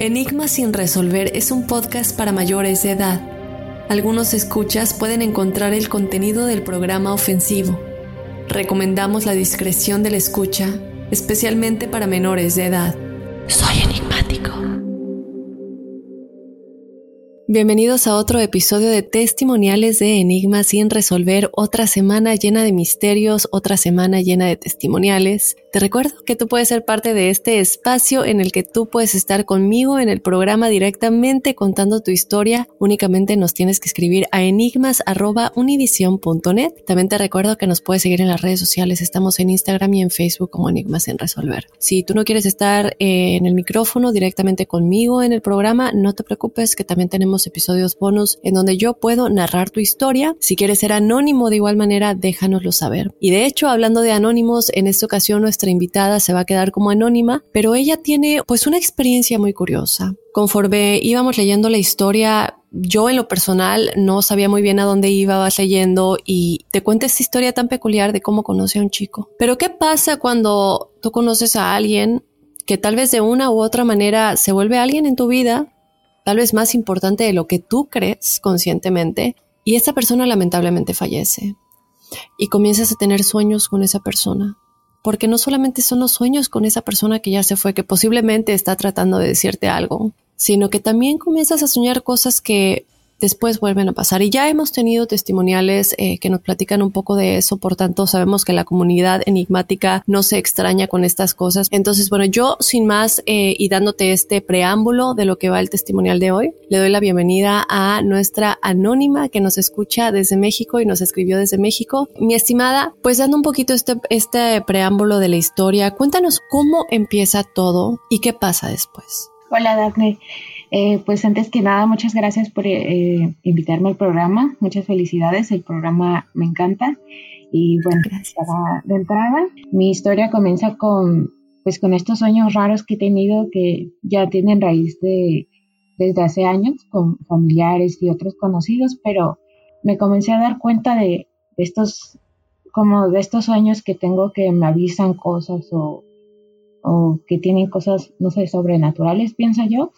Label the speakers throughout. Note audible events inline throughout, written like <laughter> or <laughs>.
Speaker 1: Enigma sin resolver es un podcast para mayores de edad. Algunos escuchas pueden encontrar el contenido del programa ofensivo. Recomendamos la discreción de la escucha, especialmente para menores de edad. Soy enigmático. Bienvenidos a otro episodio de testimoniales de Enigma sin resolver, otra semana llena de misterios, otra semana llena de testimoniales. Te recuerdo que tú puedes ser parte de este espacio en el que tú puedes estar conmigo en el programa directamente contando tu historia. Únicamente nos tienes que escribir a enigmas.univision.net. También te recuerdo que nos puedes seguir en las redes sociales. Estamos en Instagram y en Facebook como Enigmas sin resolver. Si tú no quieres estar eh, en el micrófono directamente conmigo en el programa, no te preocupes que también tenemos episodios bonus en donde yo puedo narrar tu historia. Si quieres ser anónimo de igual manera, déjanoslo saber. Y de hecho, hablando de anónimos, en esta ocasión nuestra invitada se va a quedar como anónima, pero ella tiene pues una experiencia muy curiosa. Conforme íbamos leyendo la historia, yo en lo personal no sabía muy bien a dónde iba, vas leyendo y te cuenta esta historia tan peculiar de cómo conoce a un chico. Pero ¿qué pasa cuando tú conoces a alguien que tal vez de una u otra manera se vuelve alguien en tu vida, tal vez más importante de lo que tú crees conscientemente, y esa persona lamentablemente fallece? Y comienzas a tener sueños con esa persona porque no solamente son los sueños con esa persona que ya se fue, que posiblemente está tratando de decirte algo, sino que también comienzas a soñar cosas que después vuelven a pasar. Y ya hemos tenido testimoniales eh, que nos platican un poco de eso, por tanto sabemos que la comunidad enigmática no se extraña con estas cosas. Entonces, bueno, yo sin más eh, y dándote este preámbulo de lo que va el testimonial de hoy, le doy la bienvenida a nuestra anónima que nos escucha desde México y nos escribió desde México. Mi estimada, pues dando un poquito este, este preámbulo de la historia, cuéntanos cómo empieza todo y qué pasa después.
Speaker 2: Hola, Daphne. Eh, pues antes que nada, muchas gracias por eh, invitarme al programa. Muchas felicidades. El programa me encanta. Y bueno, para de entrada, mi historia comienza con, pues, con estos sueños raros que he tenido que ya tienen raíz de desde hace años con familiares y otros conocidos, pero me comencé a dar cuenta de, de estos, como de estos sueños que tengo que me avisan cosas o, o que tienen cosas, no sé, sobrenaturales, pienso yo.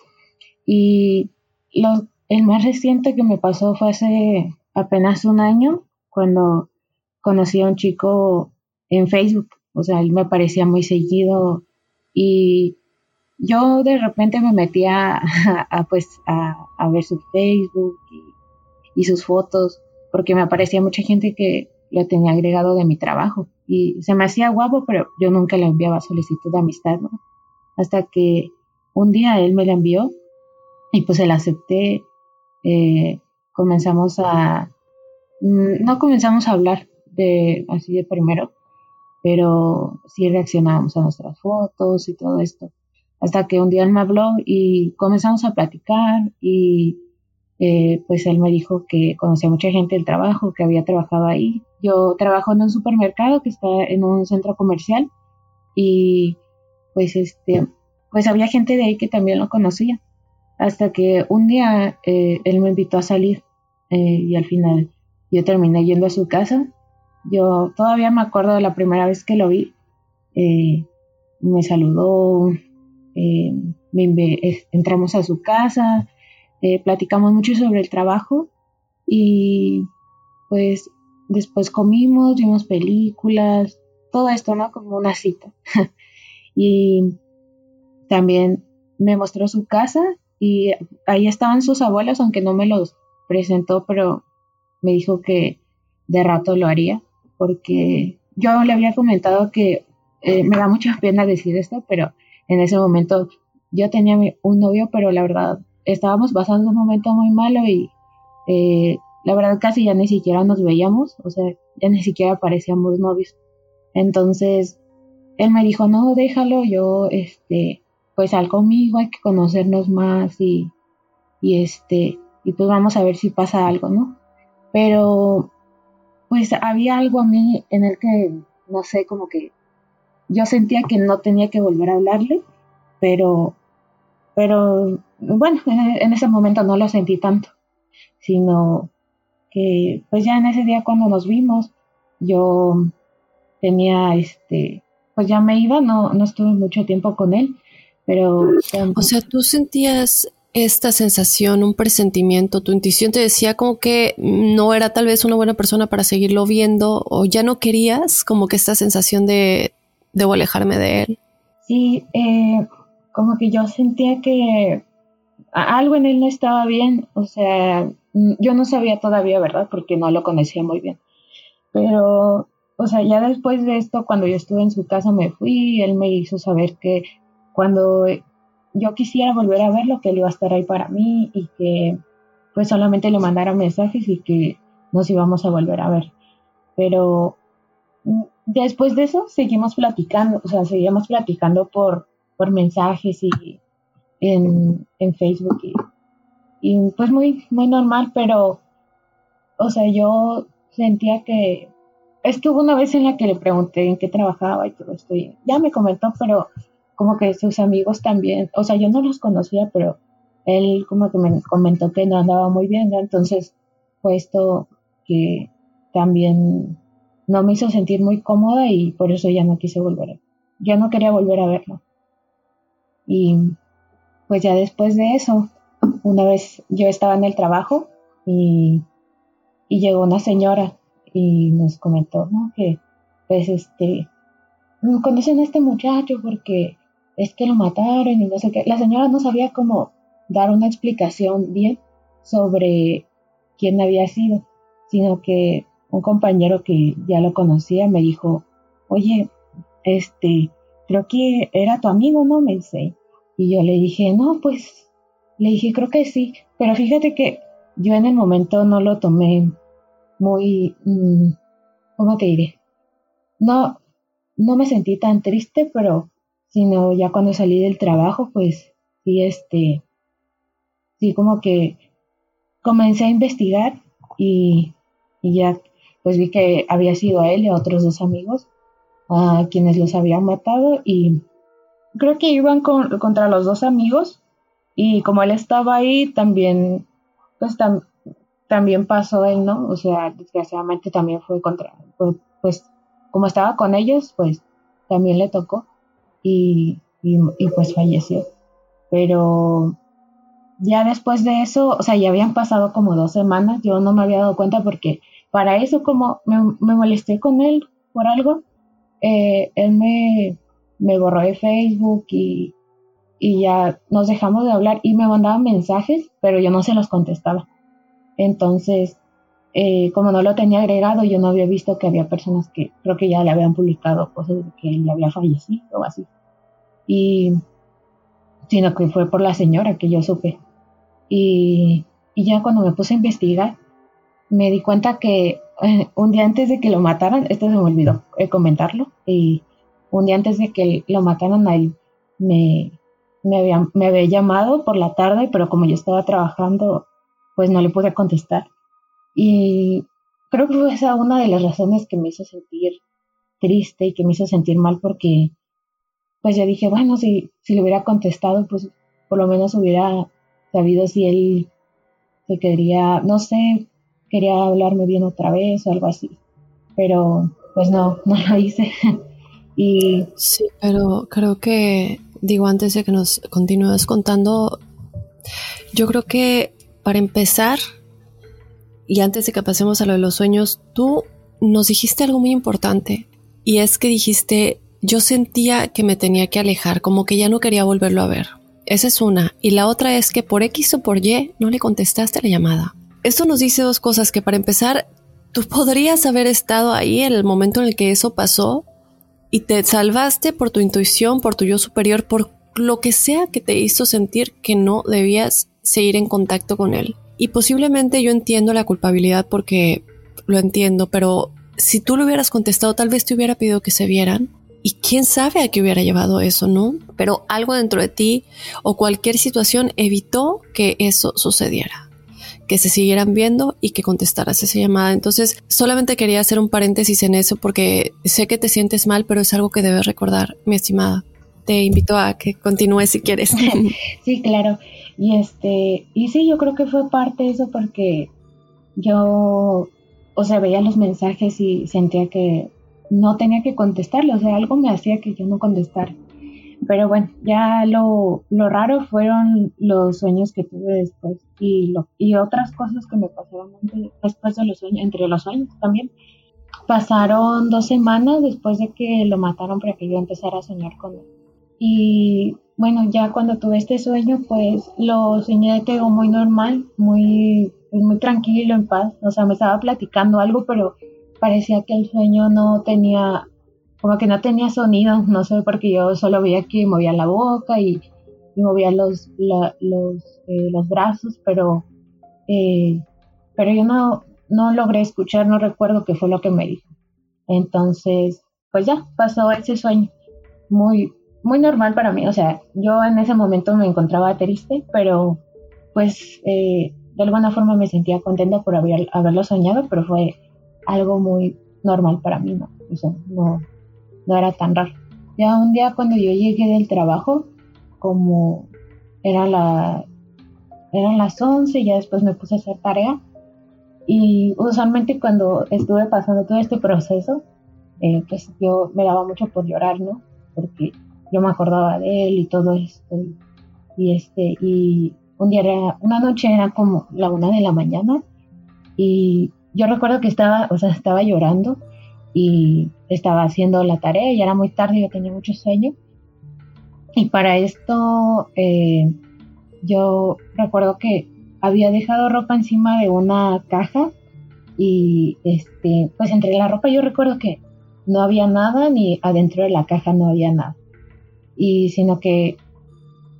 Speaker 2: Y lo, el más reciente que me pasó fue hace apenas un año, cuando conocí a un chico en Facebook. O sea, él me parecía muy seguido y yo de repente me metía <laughs> a, pues, a, a, ver su Facebook y, y, sus fotos, porque me aparecía mucha gente que lo tenía agregado de mi trabajo. Y se me hacía guapo, pero yo nunca le enviaba solicitud de amistad, ¿no? Hasta que un día él me la envió y pues se la acepté. Eh, comenzamos a, no comenzamos a hablar de así de primero, pero sí reaccionábamos a nuestras fotos y todo esto. Hasta que un día él me habló y comenzamos a platicar y eh, pues él me dijo que conocía mucha gente del trabajo, que había trabajado ahí. Yo trabajo en un supermercado que está en un centro comercial y pues este, pues había gente de ahí que también lo conocía. Hasta que un día eh, él me invitó a salir eh, y al final yo terminé yendo a su casa. Yo todavía me acuerdo de la primera vez que lo vi. me saludó, entramos a su casa, eh, platicamos mucho sobre el trabajo y pues después comimos, vimos películas, todo esto, ¿no? Como una cita. <laughs> y también me mostró su casa y ahí estaban sus abuelos, aunque no me los presentó, pero me dijo que de rato lo haría, porque yo le había comentado que eh, me da mucha pena decir esto, pero en ese momento yo tenía un novio, pero la verdad estábamos pasando un momento muy malo y eh, la verdad casi ya ni siquiera nos veíamos, o sea, ya ni siquiera parecíamos novios. Entonces, él me dijo, no, déjalo, yo, este, pues sal conmigo, hay que conocernos más y, y este, y pues vamos a ver si pasa algo, ¿no? Pero, pues había algo a mí en el que, no sé, como que yo sentía que no tenía que volver a hablarle, pero pero bueno, en, ese momento no lo sentí tanto, sino que pues ya en ese día cuando nos vimos, yo tenía este, pues ya me iba, no, no estuve mucho tiempo con él, pero...
Speaker 1: O sea, tú sentías esta sensación, un presentimiento, tu intuición te decía como que no era tal vez una buena persona para seguirlo viendo o ya no querías como que esta sensación de debo alejarme de él.
Speaker 2: Sí, eh, como que yo sentía que algo en él no estaba bien, o sea, mm, yo no sabía todavía, ¿verdad? Porque no lo conocía muy bien. Pero, o sea, ya después de esto, cuando yo estuve en su casa, me fui, él me hizo saber que cuando yo quisiera volver a verlo, que él iba a estar ahí para mí y que pues solamente le mandara mensajes y que nos íbamos a volver a ver. Pero mm, después de eso seguimos platicando, o sea, seguimos platicando por, por mensajes y en, Facebook y, pues muy, muy normal, pero, o sea, yo sentía que estuvo una vez en la que le pregunté en qué trabajaba y todo esto y ya me comentó, pero como que sus amigos también, o sea, yo no los conocía, pero él como que me comentó que no andaba muy bien, entonces fue esto que también no me hizo sentir muy cómoda y por eso ya no quise volver. Ya no quería volver a verlo. Y pues ya después de eso, una vez yo estaba en el trabajo y, llegó una señora y nos comentó, ¿no? Que pues este, conocen a este muchacho porque es que lo mataron y no sé qué. La señora no sabía cómo dar una explicación bien sobre quién había sido, sino que un compañero que ya lo conocía me dijo, oye, este, creo que era tu amigo, ¿no? Me dice, y yo le dije, no, pues, le dije, creo que sí, pero fíjate que yo en el momento no lo tomé muy, mm, ¿cómo te diré? No, no me sentí tan triste, pero, sino ya cuando salí del trabajo, pues, sí, este, sí, como que comencé a investigar y, y ya, pues vi que había sido a él y a otros dos amigos a quienes los habían matado y creo que iban contra los dos amigos y como él estaba ahí, también, pues también pasó él, ¿no? O sea, desgraciadamente también fue contra, pues, como estaba con ellos, pues también le tocó y, y, pues falleció. Pero ya después de eso, o sea, ya habían pasado como dos semanas, yo no me había dado cuenta porque para eso como me, me molesté con él por algo, eh, él me, me borró de Facebook y, ya nos dejamos de hablar y me mandaban mensajes, pero yo no se los contestaba. Entonces, eh, como no lo tenía agregado, yo no había visto que había personas que creo que ya le habían publicado cosas de que él había fallecido o así. Y, sino que fue por la señora que yo supe. Y, y ya cuando me puse a investigar, me di cuenta que eh, un día antes de que lo mataran, esto se me olvidó eh, comentarlo, y un día antes de que lo mataran a él, me, me había, me había llamado por la tarde, pero como yo estaba trabajando, pues no le pude contestar. Y creo que fue esa una de las razones que me hizo sentir triste y que me hizo sentir mal porque pues yo dije, bueno, si, si le hubiera contestado, pues por lo menos hubiera sabido si él se quería, no sé, quería hablarme bien otra vez o algo así. Pero pues no, <laughs> no lo hice. y
Speaker 1: sí, pero creo que, digo, antes de que nos continúes contando, yo creo que para empezar, y antes de que pasemos a lo de los sueños, tú nos dijiste algo muy importante y es que dijiste, yo sentía que me tenía que alejar, como que ya no quería volverlo a ver. Esa es una. Y la otra es que por X o por Y no le contestaste la llamada. Esto nos dice dos cosas, que para empezar, tú podrías haber estado ahí en el momento en el que eso pasó y te salvaste por tu intuición, por tu yo superior, por lo que sea que te hizo sentir que no debías seguir en contacto con él. Y posiblemente yo entiendo la culpabilidad porque lo entiendo, pero si tú lo hubieras contestado, tal vez te hubiera pedido que se vieran. Y quién sabe a qué hubiera llevado eso, ¿no? Pero algo dentro de ti o cualquier situación evitó que eso sucediera que se siguieran viendo y que contestaras esa llamada. Entonces, solamente quería hacer un paréntesis en eso porque sé que te sientes mal, pero es algo que debes recordar, mi estimada. Te invito a que continúes si quieres. <laughs>
Speaker 2: sí, claro. Y este, y sí, yo creo que fue parte de eso porque yo, o sea, veía los mensajes y sentía que no tenía que contestarle, o sea, algo me hacía que yo no contestara. Pero bueno, ya lo, lo raro fueron los sueños que tuve después y, lo, y otras cosas que me pasaron después de los sueños, entre los sueños también. Pasaron dos semanas después de que lo mataron para que yo empezara a soñar con él. Y bueno, ya cuando tuve este sueño, pues lo soñé de que muy normal, muy, muy tranquilo, en paz. O sea, me estaba platicando algo, pero parecía que el sueño no tenía como que no tenía sonido, <laughs> no sé, porque yo solo veía que movía la boca y, movía los, los, eh, los brazos, pero, eh, pero yo no, no logré escuchar, no recuerdo qué fue lo que me dijo. Entonces, pues ya, pasó ese sueño muy, muy normal para mí. O sea, yo en ese momento me encontraba triste, pero pues eh, de alguna forma me sentía contenta por haber, haberlo soñado, pero fue algo muy normal para mí, ¿no? O no, no era tan raro. Ya un día cuando yo llegué del trabajo, como era la, eran las 11, ya después me puse a hacer tarea. Y usualmente cuando estuve pasando todo este proceso, eh, pues yo me daba mucho por llorar, ¿no? Porque yo me acordaba de él y todo esto. Y, este, y un día era, una noche era como la una de la mañana y yo recuerdo que estaba, o sea, estaba llorando y estaba haciendo la tarea, y era muy tarde, yo tenía mucho sueño. Y para esto eh, yo recuerdo que había dejado ropa encima de una caja y este, pues entre la ropa yo recuerdo que no había nada ni adentro de la caja no había nada. Y sino que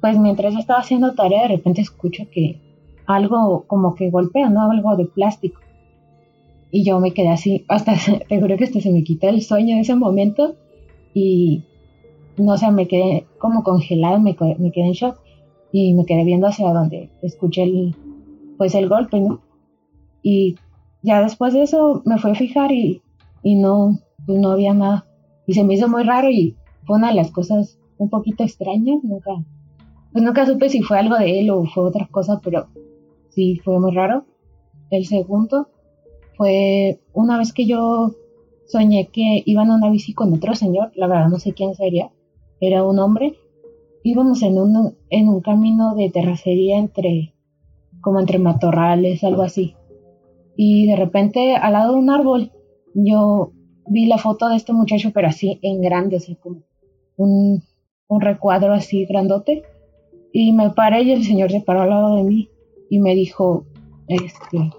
Speaker 2: pues mientras yo estaba haciendo tarea de repente escucho que algo como que golpea, ¿no? Algo de plástico. Y yo me quedé así, hasta, <laughs> te juro que hasta se me quitó el sueño en ese momento y no sé, me quedé como congelada, me, me quedé en shock y me quedé viendo hacia donde escuché el, pues el golpe, ¿no? Y ya después de eso me fui a fijar y, y no, pues no había nada. Y se me hizo muy raro y fue una de las cosas un poquito extrañas, nunca, pues nunca supe si fue algo de él o fue otra cosa, pero sí fue muy raro. El segundo fue una vez que yo soñé que iban a una bici con otro señor, la verdad no sé quién sería, era un hombre. Íbamos en un, en un camino de terracería entre, como entre matorrales, algo así. Y de repente, al lado de un árbol, yo vi la foto de este muchacho, pero así en grande, así como un, un recuadro así grandote. Y me paré y el señor se paró al lado de mí y me dijo, este,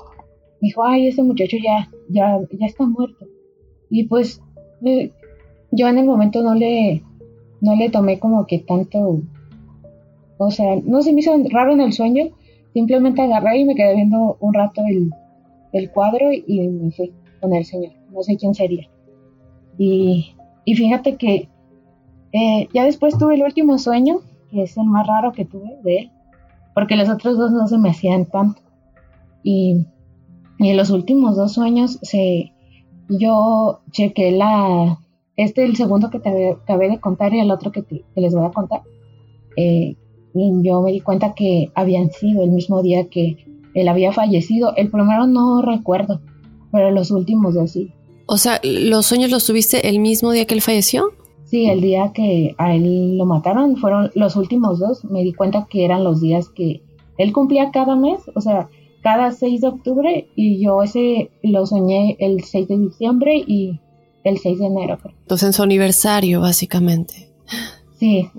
Speaker 2: dijo, ay, ese muchacho ya, ya, ya está muerto. Y pues yo en el momento no le, no le tomé como que tanto, o sea, no se me hizo raro en el sueño, simplemente agarré y me quedé viendo un rato el, el cuadro y me fui con el señor, no sé quién sería. Y, y fíjate que eh, ya después tuve el último sueño que es el más raro que tuve de él, porque los otros dos no se me hacían tanto. Y, en los últimos dos sueños se, yo chequé la, este el segundo que te acabé de contar y el otro que, les voy a contar. Eh, y yo me di cuenta que habían sido el mismo día que él había fallecido. El primero no recuerdo, pero los últimos dos sí.
Speaker 1: O sea, ¿los sueños los tuviste el mismo día que él falleció?
Speaker 2: Sí, el día que a él lo mataron fueron los últimos dos. Me di cuenta que eran los días que él cumplía cada mes, o sea, cada 6 de octubre y yo ese lo soñé el 6 de diciembre y el 6 de enero.
Speaker 1: Entonces en su aniversario, básicamente.
Speaker 2: Sí,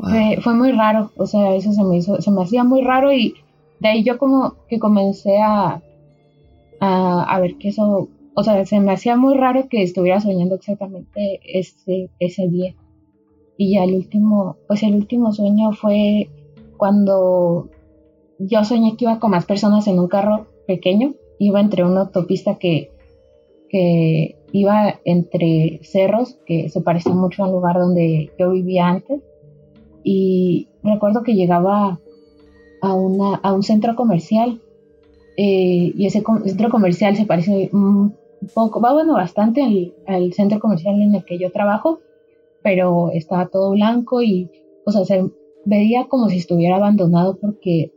Speaker 2: fue, muy raro, o sea, eso se me hizo, se me hacía muy raro y de ahí yo como que comencé a, a, a ver que eso, o sea, se me hacía muy raro que estuviera soñando exactamente ese, ese día. Y ya el último, pues el último sueño fue cuando yo soñé que iba con más personas en un carro pequeño, iba entre una autopista que, que iba entre cerros, que se parecía mucho al lugar donde yo vivía antes. Y recuerdo que llegaba a, una, a un centro comercial eh, y ese centro comercial se parece un poco, va bueno, bastante al, al centro comercial en el que yo trabajo pero estaba todo blanco y, o sea, se veía como si estuviera abandonado porque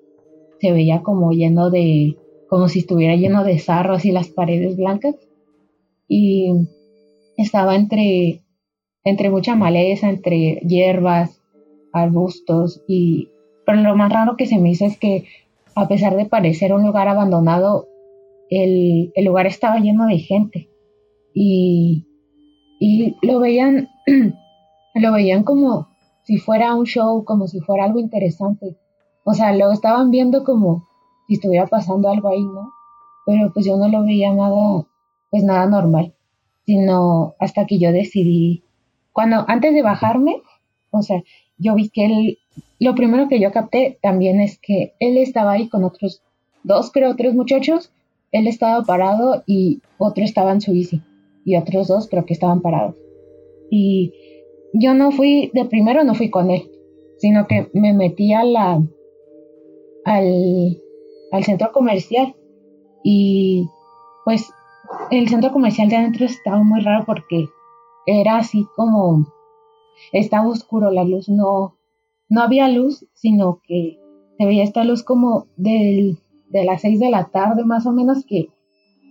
Speaker 2: se veía como lleno de, como si estuviera lleno de sarros y las paredes blancas. Y estaba entre, entre mucha maleza, entre hierbas, arbustos y, pero lo más raro que se me hizo es que a pesar de parecer un lugar abandonado, el, el lugar estaba lleno de gente y, y lo veían <clears throat> lo veían como si fuera un show, como si fuera algo interesante. O sea, lo estaban viendo como si estuviera pasando algo ahí, ¿no? Pero pues yo no lo veía nada, pues nada normal, sino hasta que yo decidí, cuando antes de bajarme, o sea, yo vi que él, lo primero que yo capté también es que él estaba ahí con otros dos, creo, tres muchachos, él estaba parado y otro estaba en su bici, y otros dos creo que estaban parados. Y yo no fui, de primero no fui con él, sino que me metí a la, al, al centro comercial. Y pues el centro comercial de adentro estaba muy raro porque era así como estaba oscuro la luz no no había luz sino que se veía esta luz como del, de las seis de la tarde más o menos que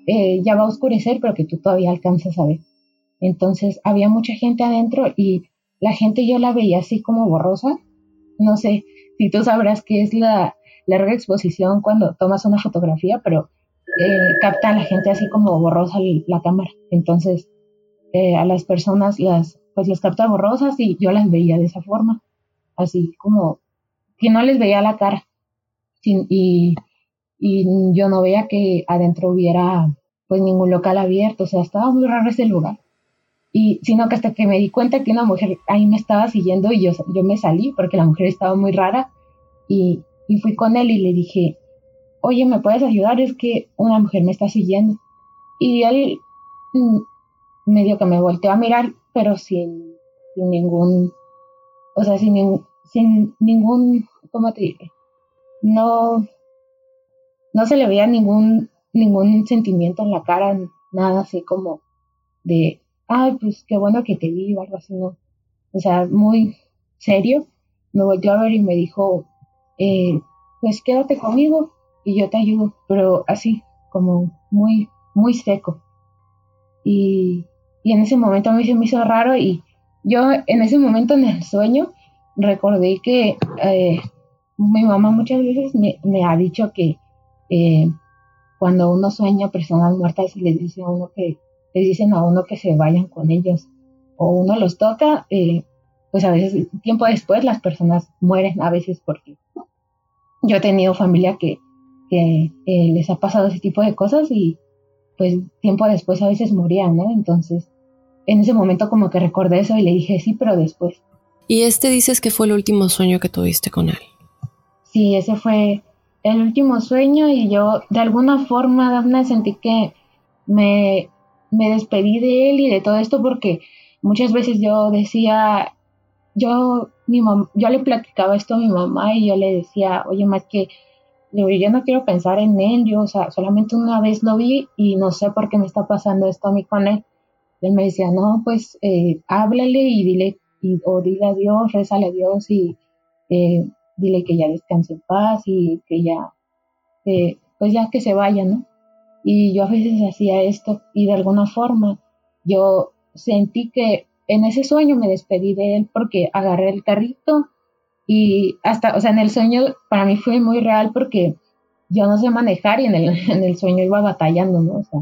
Speaker 2: eh, ya va a oscurecer pero que tú todavía alcanzas a ver. Entonces había mucha gente adentro y la gente yo la veía así como borrosa. No sé si tú sabrás qué es la larga exposición cuando tomas una fotografía, pero eh, capta a la gente así como borrosa la cámara. Entonces, eh, a las personas las, pues las capta borrosas y yo las veía de esa forma, así como que no les veía la cara. y, y yo no veía que adentro hubiera pues ningún local abierto, o sea, estaba muy raro ese lugar y sino que hasta que me di cuenta que una mujer ahí me estaba siguiendo y yo, yo me salí porque la mujer estaba muy rara y, y fui con él y le dije, oye, ¿me puedes ayudar? Es que una mujer me está siguiendo. Y él mm, medio que me volteó a mirar, pero sin, sin ningún, o sea, sin, sin ningún, ¿cómo te diré? No, no se le veía ningún, ningún sentimiento en la cara, nada así como de, ay, pues qué bueno que te vi o. O sea, muy serio, me volvió a ver y me dijo, eh, pues quédate conmigo y yo te ayudo, pero así, como muy, muy seco. Y, y en ese momento a mí se me hizo raro y yo en ese momento en el sueño recordé que eh, mi mamá muchas veces me, ha dicho que eh, cuando uno sueña personas muertas le dice a uno que les dicen a uno que se vayan con ellos o uno los toca, eh, pues a veces tiempo después las personas mueren a veces porque yo he tenido familia que, que eh, les ha pasado ese tipo de cosas y pues tiempo después a veces morían, ¿no? Entonces, en ese momento como que recordé eso y le dije sí, pero después.
Speaker 1: ¿Y este dices que fue el último sueño que tuviste con él?
Speaker 2: Sí, ese fue el último sueño y yo de alguna forma, Dafna, sentí que me me despedí de él y de todo esto porque muchas veces yo decía, yo, mi yo le platicaba esto a mi mamá y yo le decía, oye, más que yo no quiero pensar en él, yo, o sea, solamente una vez lo vi y no sé por qué me está pasando esto a mí con él. Él me decía, no, pues eh, háblale y dile, y, o dile a Dios, rézale a Dios y eh, dile que ya descanse en paz y que ya, eh, pues ya que se vaya, ¿no? Y yo a veces hacía esto y de alguna forma yo sentí que en ese sueño me despedí de él porque agarré el carrito y hasta, o sea, en el sueño para mí fue muy real porque yo no sé manejar y en el, <laughs> en el sueño iba batallando, ¿no? O sea,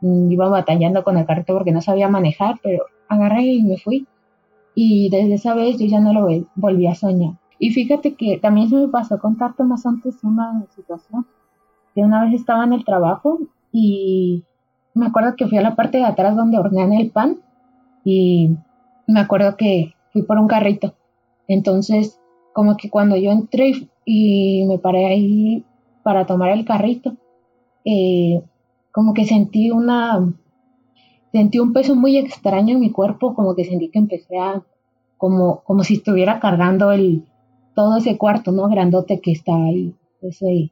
Speaker 2: mm, iba batallando con el carrito porque no sabía manejar, pero agarré y me fui. Y desde esa vez yo ya no lo volví a soñar. Y fíjate que también se me pasó contarte más antes una situación. Que una vez estaba en el trabajo y me acuerdo que fui a la parte de atrás donde hornean el pan y me acuerdo que fui por un carrito. Entonces como que cuando yo entré y me paré ahí para tomar el carrito, eh, como que sentí una, sentí un peso muy extraño en mi cuerpo, como que sentí que empecé a, como, como si estuviera cargando el, todo ese cuarto, ¿no? Grandote que está ahí, ese,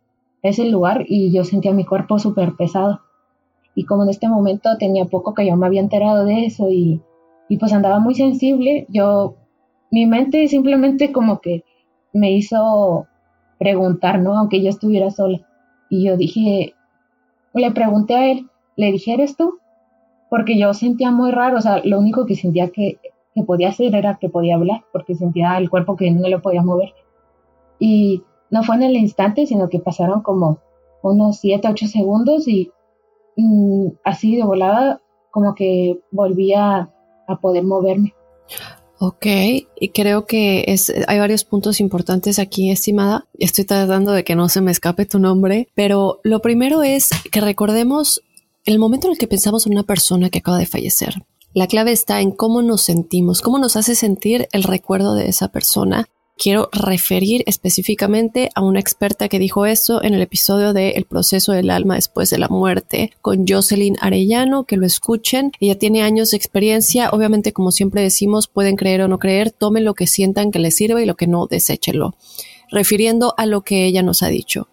Speaker 2: ese lugar, y yo sentía mi cuerpo súper pesado. Y como en este momento tenía poco que yo me había enterado de eso y, y pues andaba muy sensible, yo, mi mente simplemente como que me hizo preguntar, ¿no? Aunque yo estuviera sola. Y yo dije, le pregunté a él, le dije, ¿eres tú? Porque yo sentía muy raro, o sea, lo único que sentía que, podía hacer era que podía hablar, porque sentía el cuerpo que no lo podía mover. Y no fue en el instante, sino que pasaron como unos 7, 8 segundos y mm, así de volada, como que volvía a poder moverme.
Speaker 1: Ok, y creo que es, hay varios puntos importantes aquí, estimada. Estoy tratando de que no se me escape tu nombre, pero lo primero es que recordemos el momento en el que pensamos en una persona que acaba de fallecer. La clave está en cómo nos sentimos, cómo nos hace sentir el recuerdo de esa persona quiero referir específicamente a una experta que dijo eso en el episodio de El proceso del alma después de la muerte con Jocelyn Arellano, que lo escuchen. Ella tiene años de experiencia, obviamente como siempre decimos, pueden creer o no creer, tomen lo que sientan que les sirva y lo que no, deséchenlo. Refiriendo a lo que ella nos ha dicho.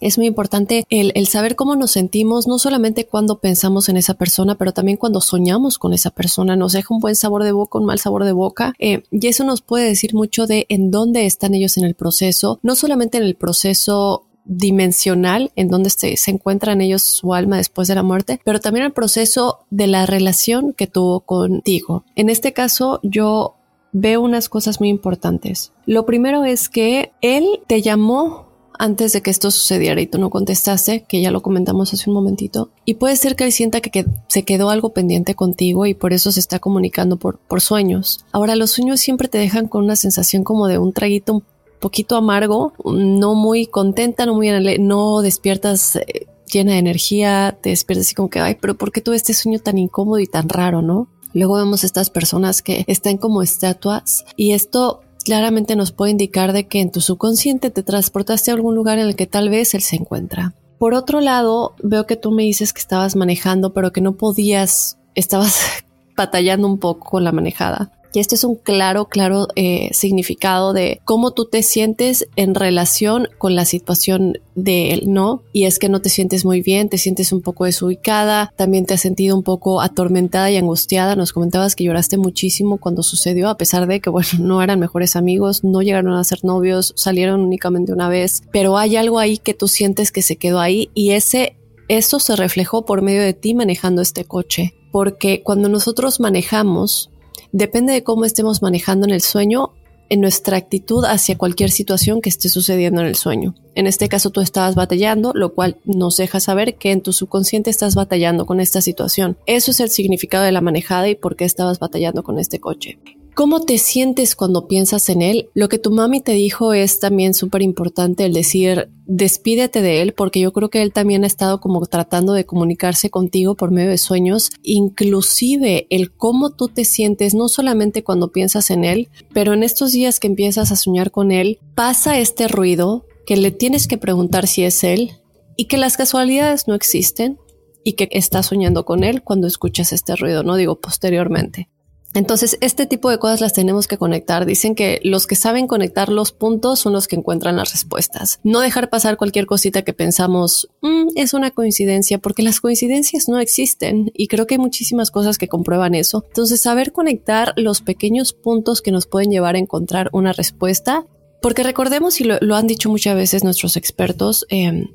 Speaker 1: Es muy importante el, saber cómo nos sentimos, no solamente cuando pensamos en esa persona, pero también cuando soñamos con esa persona. Nos deja un buen sabor de boca, un mal sabor de boca. Eh, y eso nos puede decir mucho de en dónde están ellos en el proceso, no solamente en el proceso dimensional en donde se, se, encuentran ellos su alma después de la muerte, pero también el proceso de la relación que tuvo contigo. En este caso, yo veo unas cosas muy importantes. Lo primero es que él te llamó antes de que esto sucediera y tú no contestaste, que ya lo comentamos hace un momentito. Y puede ser que él sienta que, se quedó algo pendiente contigo y por eso se está comunicando por, sueños. Ahora, los sueños siempre te dejan con una sensación como de un traguito un poquito amargo, no muy contenta, no muy no despiertas eh, llena de energía, te despiertas así como que, ay, pero ¿por qué tuve este sueño tan incómodo y tan raro, no? Luego vemos estas personas que están como estatuas y esto claramente nos puede indicar de que en tu subconsciente te transportaste a algún lugar en el que tal vez él se encuentra. Por otro lado, veo que tú me dices que estabas manejando, pero que no podías, estabas <laughs> batallando un poco con la manejada. Y este es un claro, claro eh, significado de cómo tú te sientes en relación con la situación de él, ¿no? Y es que no te sientes muy bien, te sientes un poco desubicada, también te has sentido un poco atormentada y angustiada. Nos comentabas que lloraste muchísimo cuando sucedió, a pesar de que, <laughs> bueno, no eran mejores amigos, no llegaron a ser novios, salieron únicamente una vez, pero hay algo ahí que tú sientes que se quedó ahí y ese, eso se reflejó por medio de ti manejando este coche. Porque cuando nosotros manejamos, Depende de cómo estemos manejando en el sueño, en nuestra actitud hacia cualquier situación que esté sucediendo en el sueño. En este caso tú estabas batallando, lo cual nos deja saber que en tu subconsciente estás batallando con esta situación. Eso es el significado de la manejada y por qué estabas batallando con este coche. ¿Cómo te sientes cuando piensas en él? Lo que tu mami te dijo es también súper importante el decir despídete de él porque yo creo que él también ha estado como tratando de comunicarse contigo por medio de sueños, inclusive el cómo tú te sientes no solamente cuando piensas en él, pero en estos días que empiezas a soñar con él, pasa este ruido que le tienes que preguntar si es él y que las casualidades no existen y que estás soñando con él cuando escuchas este ruido, no digo posteriormente. Entonces, este tipo de cosas las tenemos que conectar. Dicen que los que saben conectar los puntos son los que encuentran las respuestas. No dejar pasar cualquier cosita que pensamos mm, es una coincidencia, porque las coincidencias no existen y creo que hay muchísimas cosas que comprueban eso. Entonces, saber conectar los pequeños puntos que nos pueden llevar a encontrar una respuesta, porque recordemos y lo, han dicho muchas veces nuestros expertos, em,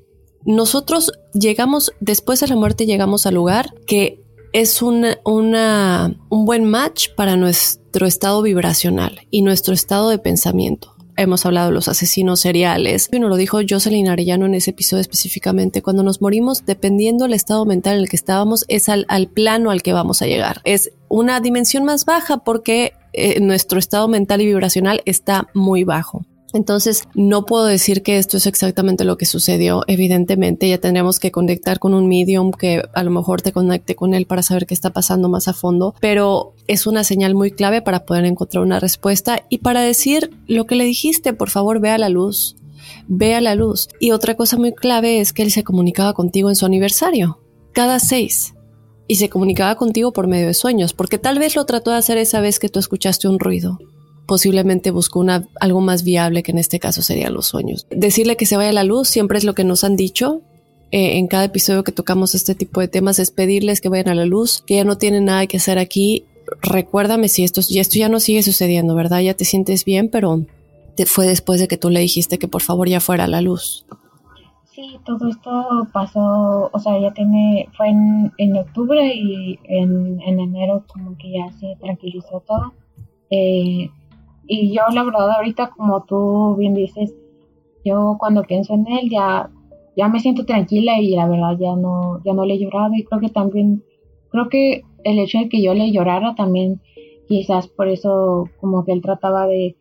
Speaker 1: nosotros llegamos, después de la muerte llegamos al lugar que es una, un buen match para nuestro estado vibracional y nuestro estado de pensamiento. Hemos hablado de los asesinos seriales. Bueno, lo dijo Jocelyn Arellano en ese episodio específicamente. Cuando nos morimos, dependiendo del estado mental en el que estábamos, es al, plano al que vamos a llegar. Es una dimensión más baja porque eh, nuestro estado mental y vibracional está muy bajo. Entonces, no puedo decir que esto es exactamente lo que sucedió. Evidentemente, ya tendríamos que conectar con un medium que a lo mejor te conecte con él para saber qué está pasando más a fondo, pero es una señal muy clave para poder encontrar una respuesta y para decir lo que le dijiste, por favor, vea la luz, vea la luz. Y otra cosa muy clave es que él se comunicaba contigo en su aniversario, cada seis. Y se comunicaba contigo por medio de sueños, porque tal vez lo trató de hacer esa vez que tú escuchaste un ruido posiblemente buscó una, algo más viable que en este caso serían los sueños. Decirle que se vaya a la luz siempre es lo que nos han dicho. Eh, en cada episodio que tocamos este tipo de temas es pedirles que vayan a la luz, que ya no tienen nada que hacer aquí. Recuérdame si esto, esto ya no sigue sucediendo, ¿verdad? Ya te sientes bien, pero te, fue después de que tú le dijiste que por favor ya fuera a la luz.
Speaker 2: Sí, todo esto pasó, o sea, ya tiene, fue en, en octubre y en, en, enero como que ya se tranquilizó todo. Eh, y yo la verdad ahorita, como tú bien dices, yo cuando pienso en él ya, ya me siento tranquila y la verdad ya no, ya no le he llorado y creo que también, creo que el hecho de que yo le llorara también quizás por eso como que él trataba de,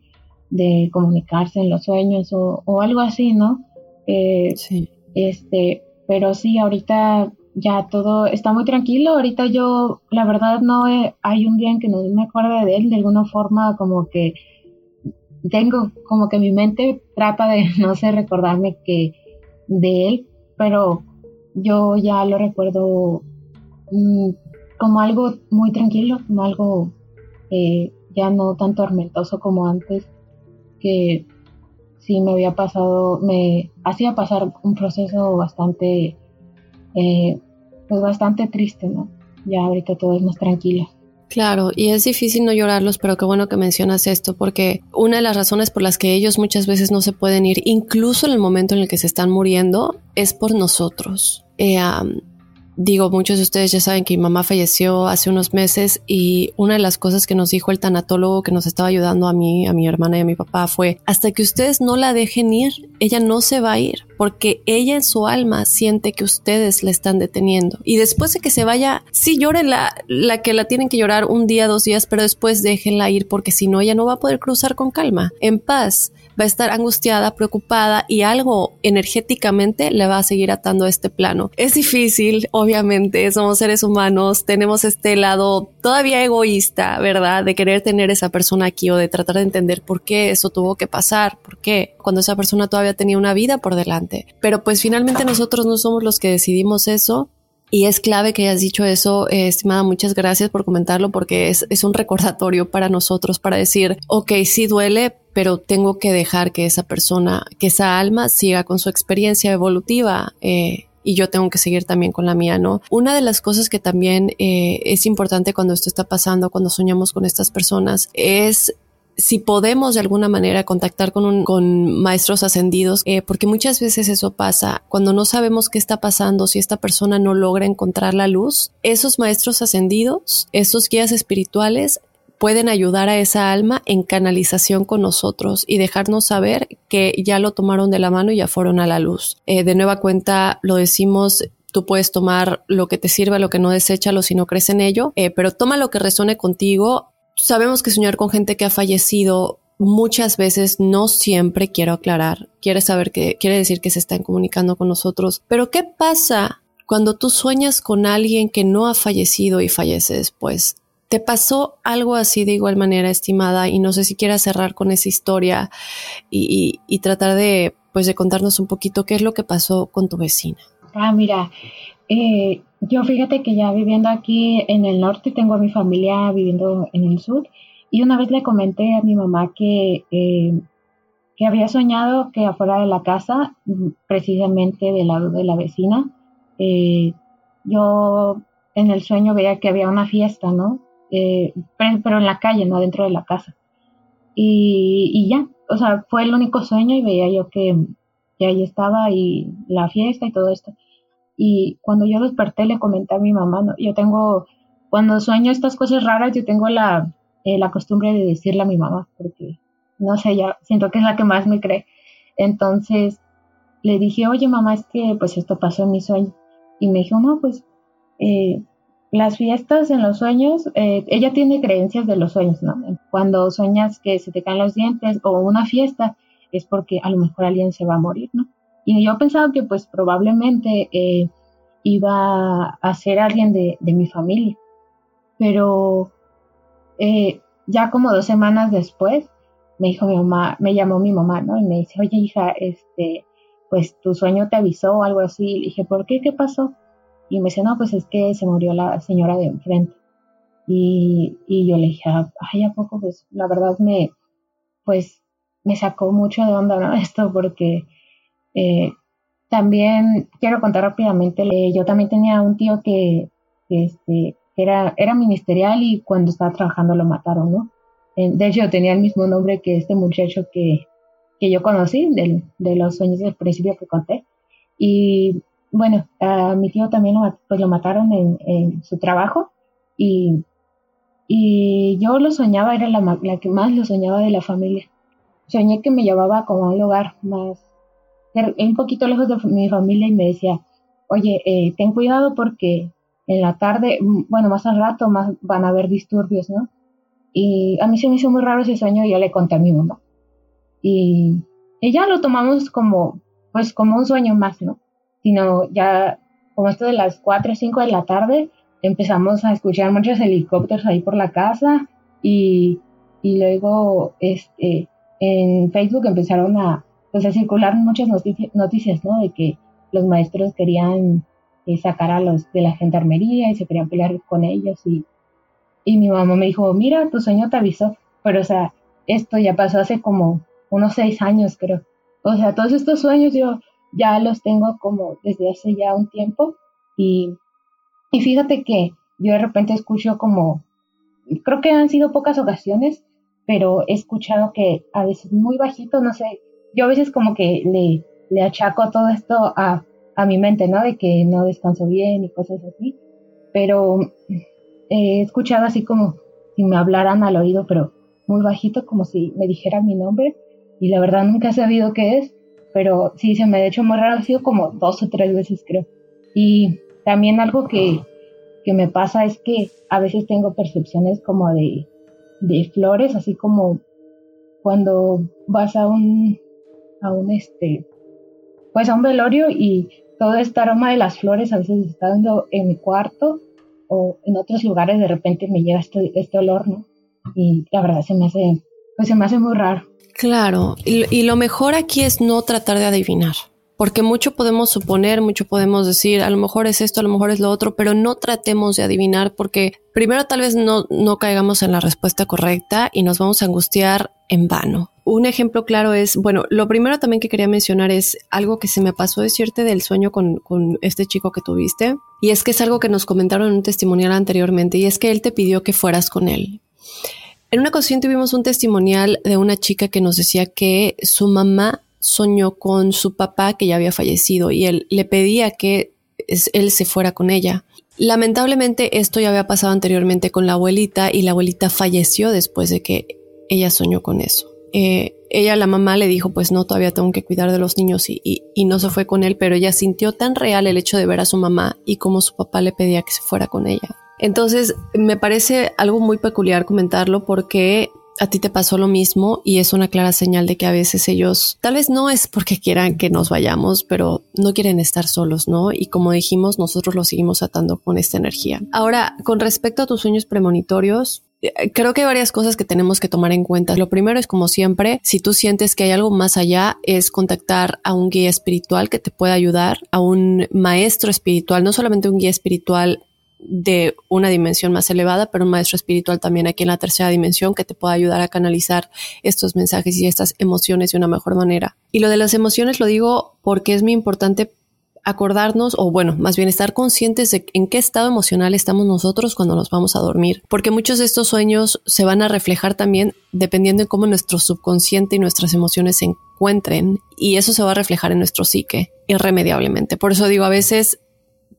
Speaker 2: de comunicarse en los sueños o, o algo así, ¿no? Eh, sí. Este, pero sí, ahorita ya todo está muy tranquilo. Ahorita yo, la verdad, no hay un día en que no me acuerde de él de alguna forma como que tengo como que mi mente trata de, <laughs> no sé, recordarme que de él, pero yo ya lo recuerdo mm, como algo muy tranquilo, como algo eh, ya no tan tormentoso como antes, que sí me había pasado, me hacía pasar un proceso bastante, eh, pues bastante triste, ¿no? Ya ahorita todo es más tranquilo.
Speaker 1: Claro, y es difícil no llorarlos, pero qué bueno que mencionas esto, porque una de las razones por las que ellos muchas veces no se pueden ir, incluso en el momento en el que se están muriendo, es por nosotros. Eh, digo, muchos de ustedes ya saben que mi mamá falleció hace unos meses y una de las cosas que nos dijo el tanatólogo que nos estaba ayudando a mí, a mi hermana y a mi papá fue, hasta que ustedes no la dejen ir, ella no se va a ir, porque ella en su alma siente que ustedes la están deteniendo. Y después de que se vaya, sí llore la, la que la tienen que llorar un día, dos días, pero después déjenla ir porque si no, ella no va a poder cruzar con calma, en paz va a estar angustiada, preocupada y algo energéticamente le va a seguir atando a este plano. Es difícil, obviamente, somos seres humanos, tenemos este lado todavía egoísta, ¿verdad? De querer tener esa persona aquí o de tratar de entender por qué eso tuvo que pasar, por qué, cuando esa persona todavía tenía una vida por delante. Pero pues finalmente nosotros no somos los que decidimos eso y es clave que hayas dicho eso, eh, estimada. Muchas gracias por comentarlo porque es, es, un recordatorio para nosotros para decir, ok, sí duele, pero tengo que dejar que esa persona, que esa alma siga con su experiencia evolutiva. Eh, y yo tengo que seguir también con la mía, ¿no? Una de las cosas que también eh, es importante cuando esto está pasando, cuando soñamos con estas personas, es si podemos de alguna manera contactar con, un, con maestros ascendidos, eh, porque muchas veces eso pasa cuando no sabemos qué está pasando, si esta persona no logra encontrar la luz, esos maestros ascendidos, esos guías espirituales pueden ayudar a esa alma en canalización con nosotros y dejarnos saber que ya lo tomaron de la mano y ya fueron a la luz. Eh, de nueva cuenta, lo decimos Tú puedes tomar lo que te sirva, lo que no deséchalo si no crees en ello, eh, pero toma lo que resuene contigo sabemos que soñar con gente que ha fallecido muchas veces, no siempre, quiero aclarar, quiere saber que quiere decir que se están comunicando con nosotros. Pero ¿qué pasa cuando tú sueñas con alguien que no ha fallecido y fallece después? ¿Te pasó algo así de igual manera, estimada? Y no sé si quieras cerrar con esa historia y, y tratar de, pues, de contarnos un poquito qué es lo que pasó con tu vecina.
Speaker 2: Ah, mira, Eh, yo fíjate que ya viviendo aquí en el norte, tengo a mi familia viviendo en el sur, y una vez le comenté a mi mamá que, eh, que había soñado que afuera de la casa, precisamente del lado de la vecina, eh, yo en el sueño veía que había una fiesta, ¿no? Eh, pero, en la calle, no dentro de la casa. Y, y, ya, o sea, fue el único sueño y veía yo que, que ahí estaba y la fiesta y todo esto. Y cuando yo desperté le comenté a mi mamá, ¿no? yo tengo, cuando sueño estas cosas raras, yo tengo la, eh, la costumbre de decirle a mi mamá, porque no sé, ya siento que es la que más me cree. Entonces le dije, oye mamá, es que pues esto pasó en mi sueño. Y me dijo, no, pues eh, las fiestas en los sueños, eh, ella tiene creencias de los sueños, ¿no? Cuando sueñas que se te caen los dientes o una fiesta, es porque a lo mejor alguien se va a morir, ¿no? Y yo pensaba que pues probablemente iba a ser alguien de, de mi familia. Pero eh, ya como dos semanas después, me dijo mi mamá, me llamó mi mamá, ¿no? Y me dice, oye hija, este, pues tu sueño te avisó o algo así. Le dije, ¿por qué? ¿Qué pasó? Y me dice, no, pues es que se murió la señora de enfrente. Y, y yo le dije, ay, ¿a poco? Pues la verdad me, pues me sacó mucho de onda, ¿no? <laughs> Esto porque eh, también quiero contar rápidamente, yo también tenía un tío que, este, era, era ministerial y cuando estaba trabajando lo mataron, ¿no? De hecho, tenía el mismo nombre que este muchacho que, que yo conocí, del, de los sueños del principio que conté. Y bueno, a mi tío también lo, pues lo mataron en, en su trabajo y, y yo lo soñaba, era la, la, que más lo soñaba de la familia. Soñé que me llevaba como a un lugar más, un poquito lejos de mi familia y me decía, oye, eh, ten cuidado porque en la tarde, mm, bueno, más al rato van a haber disturbios, ¿no? Y a mí se me hizo muy raro ese sueño y yo le conté a mi mamá. Y, ya lo tomamos como, pues como un sueño más, ¿no? Sino ya, como esto de las 4 o 5 de la tarde, empezamos a escuchar muchos helicópteros ahí por la casa y, y luego este, en Facebook empezaron a, pues, a circular muchas noticias, noticias, ¿no? De que los maestros querían eh, sacar a los de la gendarmería y se querían pelear con ellos y, y mi mamá me dijo, mira, tu sueño te avisó, pero o sea, esto ya pasó hace como unos seis años creo. O sea, todos estos sueños yo ya los tengo como desde hace ya un tiempo y, y fíjate que yo de repente escucho como, creo que han sido pocas ocasiones, pero he escuchado que a veces muy bajito, no sé, yo a veces como que le, le achaco todo esto a a mi mente, ¿no? De que no descanso bien y cosas así. Pero he escuchado así como si me hablaran al oído, pero muy bajito, como si me dijeran mi nombre. Y la verdad nunca he sabido qué es, pero sí se me ha hecho muy raro, ha sido como dos o tres veces creo. Y también algo que, que me pasa es que a veces tengo percepciones como de, de flores, así como cuando vas a un, a un este, pues a un velorio y todo este aroma de las flores a veces está dando en mi cuarto o en otros lugares de repente me llega este, este olor, ¿no? Y la verdad se me hace, pues se me hace muy raro.
Speaker 1: Claro, y, y lo mejor aquí es no tratar de adivinar porque mucho podemos suponer, mucho podemos decir, a lo mejor es esto, a lo mejor es lo otro, pero no tratemos de adivinar porque primero tal vez no, no caigamos en la respuesta correcta y nos vamos a angustiar en vano. Un ejemplo claro es, bueno, lo primero también que quería mencionar es algo que se me pasó decirte del sueño con, con este chico que tuviste, y es que es algo que nos comentaron en un testimonial anteriormente, y es que él te pidió que fueras con él. En una ocasión tuvimos un testimonial de una chica que nos decía que su mamá soñó con su papá que ya había fallecido y él le pedía que él se fuera con ella. Lamentablemente esto ya había pasado anteriormente con la abuelita y la abuelita falleció después de que ella soñó con eso. Eh, ella, la mamá, le dijo, pues no, todavía tengo que cuidar de los niños y, y, no se fue con él, pero ella sintió tan real el hecho de ver a su mamá y como su papá le pedía que se fuera con ella. Entonces, me parece algo muy peculiar comentarlo porque a ti te pasó lo mismo y es una clara señal de que a veces ellos, tal vez no es porque quieran que nos vayamos, pero no quieren estar solos, ¿no? Y como dijimos, nosotros los seguimos atando con esta energía. Ahora, con respecto a tus sueños premonitorios, creo que hay varias cosas que tenemos que tomar en cuenta. Lo primero es, como siempre, si tú sientes que hay algo más allá, es contactar a un guía espiritual que te pueda ayudar, a un maestro espiritual, no solamente un guía espiritual de una dimensión más elevada, pero un maestro espiritual también aquí en la tercera dimensión que te pueda ayudar a canalizar estos mensajes y estas emociones de una mejor manera. Y lo de las emociones lo digo porque es muy importante acordarnos o bueno, más bien estar conscientes de en qué estado emocional estamos nosotros cuando nos vamos a dormir, porque muchos de estos sueños se van a reflejar también dependiendo de cómo nuestro subconsciente y nuestras emociones se encuentren y eso se va a reflejar en nuestro psique irremediablemente. Por eso digo, a veces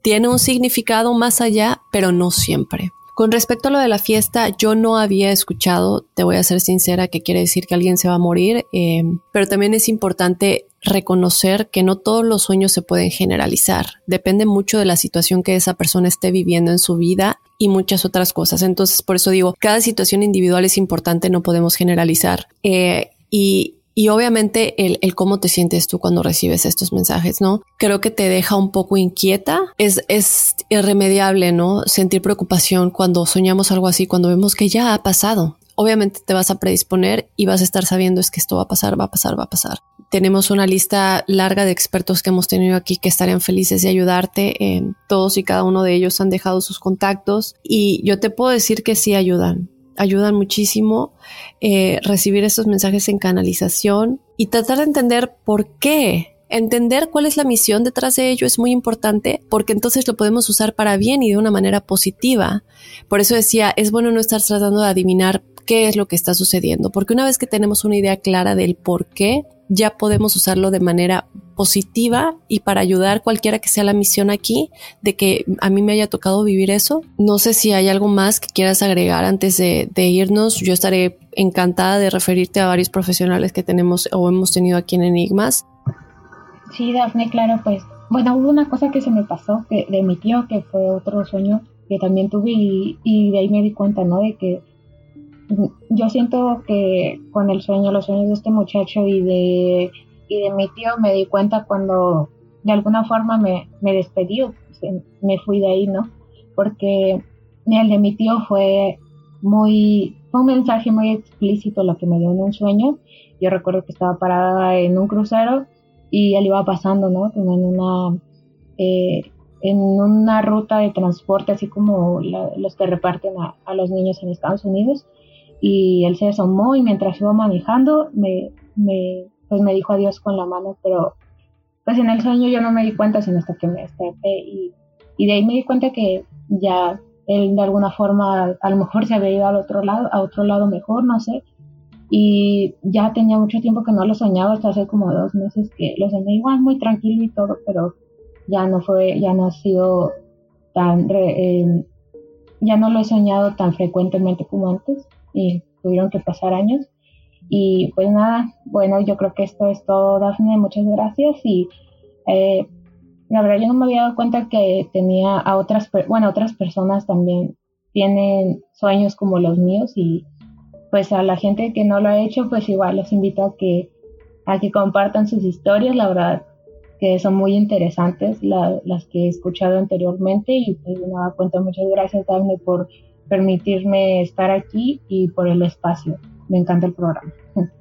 Speaker 1: tiene un significado más allá, pero no siempre. Con respecto a lo de la fiesta, yo no había escuchado, te voy a ser sincera, que quiere decir que alguien se va a morir, eh, pero también es importante reconocer que no todos los sueños se pueden generalizar. Depende mucho de la situación que esa persona esté viviendo en su vida y muchas otras cosas. Entonces, por eso digo, cada situación individual es importante, no podemos generalizar. Eh, y, y obviamente el, el, cómo te sientes tú cuando recibes estos mensajes, ¿no? Creo que te deja un poco inquieta. Es, es irremediable, ¿no? Sentir preocupación cuando soñamos algo así, cuando vemos que ya ha pasado. Obviamente te vas a predisponer y vas a estar sabiendo es que esto va a pasar, va a pasar, va a pasar. Tenemos una lista larga de expertos que hemos tenido aquí que estarían felices de ayudarte. Eh, todos y cada uno de ellos han dejado sus contactos y yo te puedo decir que sí ayudan ayudan muchísimo eh, recibir estos mensajes en canalización y tratar de entender por qué. Entender cuál es la misión detrás de ello es muy importante porque entonces lo podemos usar para bien y de una manera positiva. Por eso decía, es bueno no estar tratando de adivinar qué es lo que está sucediendo, porque una vez que tenemos una idea clara del por qué, ya podemos usarlo de manera positiva y para ayudar cualquiera que sea la misión aquí de que a mí me haya tocado vivir eso. No sé si hay algo más que quieras agregar antes de, irnos. Yo estaré encantada de referirte a varios profesionales que tenemos o hemos tenido aquí en Enigmas.
Speaker 2: Sí, Dafne, claro, pues bueno, hubo una cosa que se me pasó que, de mi tío, que fue otro sueño que también tuve y, y de ahí me di cuenta, ¿no? De que yo siento que con el sueño, los sueños de este muchacho y de, y de mi tío me di cuenta cuando de alguna forma me, me despedí, me fui de ahí, ¿no? Porque el de mi tío fue muy, fue un mensaje muy explícito lo que me dio en un sueño. Yo recuerdo que estaba parada en un crucero y él iba pasando, ¿no? Como en una, eh, en una ruta de transporte, así como los que reparten a, los niños en Estados Unidos y él se asomó y mientras iba manejando me, me, pues me dijo adiós con la mano, pero pues en el sueño yo no me di cuenta sino hasta que me desperté y, y de ahí me di cuenta que ya él de alguna forma a lo mejor se había ido al otro lado, a otro lado mejor, no sé, y ya tenía mucho tiempo que no lo soñaba, hasta hace como dos meses que lo soñé igual muy tranquilo y todo, pero ya no fue, ya no ha sido tan, eh, ya no lo he soñado tan frecuentemente como antes y tuvieron que pasar años. Y pues nada, bueno, yo creo que esto es todo, Dafne, muchas gracias. Y eh, la verdad yo no me había dado cuenta que tenía a otras, bueno, otras personas también tienen sueños como los míos y pues a la gente que no lo ha hecho, pues igual les invito a que, a que compartan sus historias, la verdad que son muy interesantes las que he escuchado anteriormente y pues nada, cuento muchas gracias Dafne por permitirme estar aquí y por el espacio. Me encanta el programa. <laughs>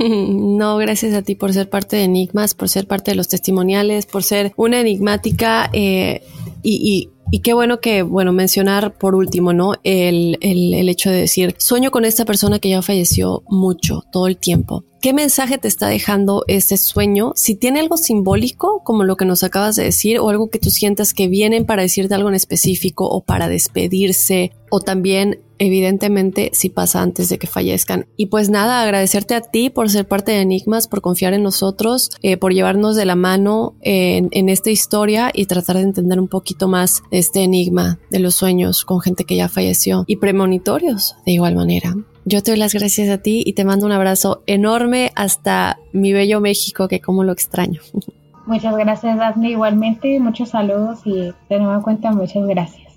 Speaker 1: No, gracias a ti por ser parte de Enigmas, por ser parte de los testimoniales, por ser una enigmática eh, y, y, qué bueno que, bueno, mencionar por último, ¿no? El, el, el hecho de decir, sueño con esta persona que ya falleció mucho, todo el tiempo. ¿Qué mensaje te está dejando ese sueño? Si tiene algo simbólico, como lo que nos acabas de decir, o algo que tú sientas que vienen para decirte algo en específico o para despedirse, o también evidentemente si pasa antes de que fallezcan. Y pues nada, agradecerte a ti por ser parte de Enigmas, por confiar en nosotros, eh, por llevarnos de la mano en, en, esta historia y tratar de entender un poquito más este enigma de los sueños con gente que ya falleció y premonitorios de igual manera. Yo te doy las gracias a ti y te mando un abrazo enorme hasta mi bello México, que como lo extraño. <laughs>
Speaker 2: Muchas gracias, Daphne. Igualmente, muchos saludos y de nueva cuenta, muchas gracias.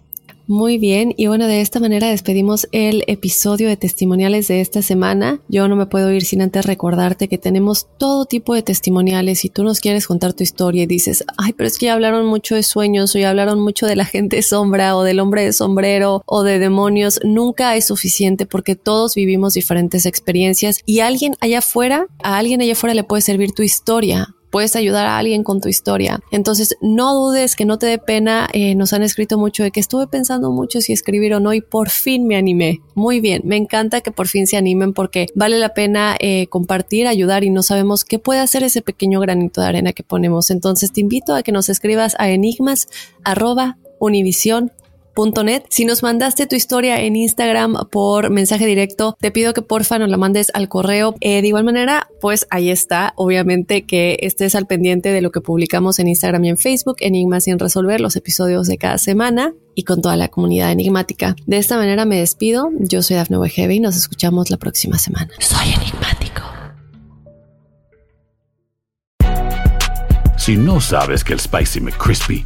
Speaker 1: Muy bien, y bueno, de esta manera despedimos el episodio de testimoniales de esta semana. Yo no me puedo ir sin antes recordarte que tenemos todo tipo de testimoniales. Si tú nos quieres contar tu historia y dices, ay, pero es que ya hablaron mucho de sueños o ya hablaron mucho de la gente sombra o del hombre de sombrero o de demonios, nunca es suficiente porque todos vivimos diferentes experiencias y alguien allá afuera, a alguien allá afuera le puede servir tu historia puedes ayudar a alguien con tu historia. Entonces, no dudes que no te dé pena. Eh, nos han escrito mucho de que estuve pensando mucho si escribir o no y por fin me animé. Muy bien, me encanta que por fin se animen porque vale la pena eh, compartir, ayudar y no sabemos qué puede hacer ese pequeño granito de arena que ponemos. Entonces, te invito a que nos escribas a enigmas .net. Si nos mandaste tu historia en Instagram por mensaje directo, te pido que porfa nos la mandes al correo. Eh, de igual manera, pues ahí está. Obviamente que estés al pendiente de lo que publicamos en Instagram y en Facebook, Enigmas sin resolver, los episodios de cada semana y con toda la comunidad enigmática. De esta manera me despido. Yo soy Dafne Wegebe y nos escuchamos la próxima semana. Soy enigmático.
Speaker 3: Si no sabes que el Spicy McCrispy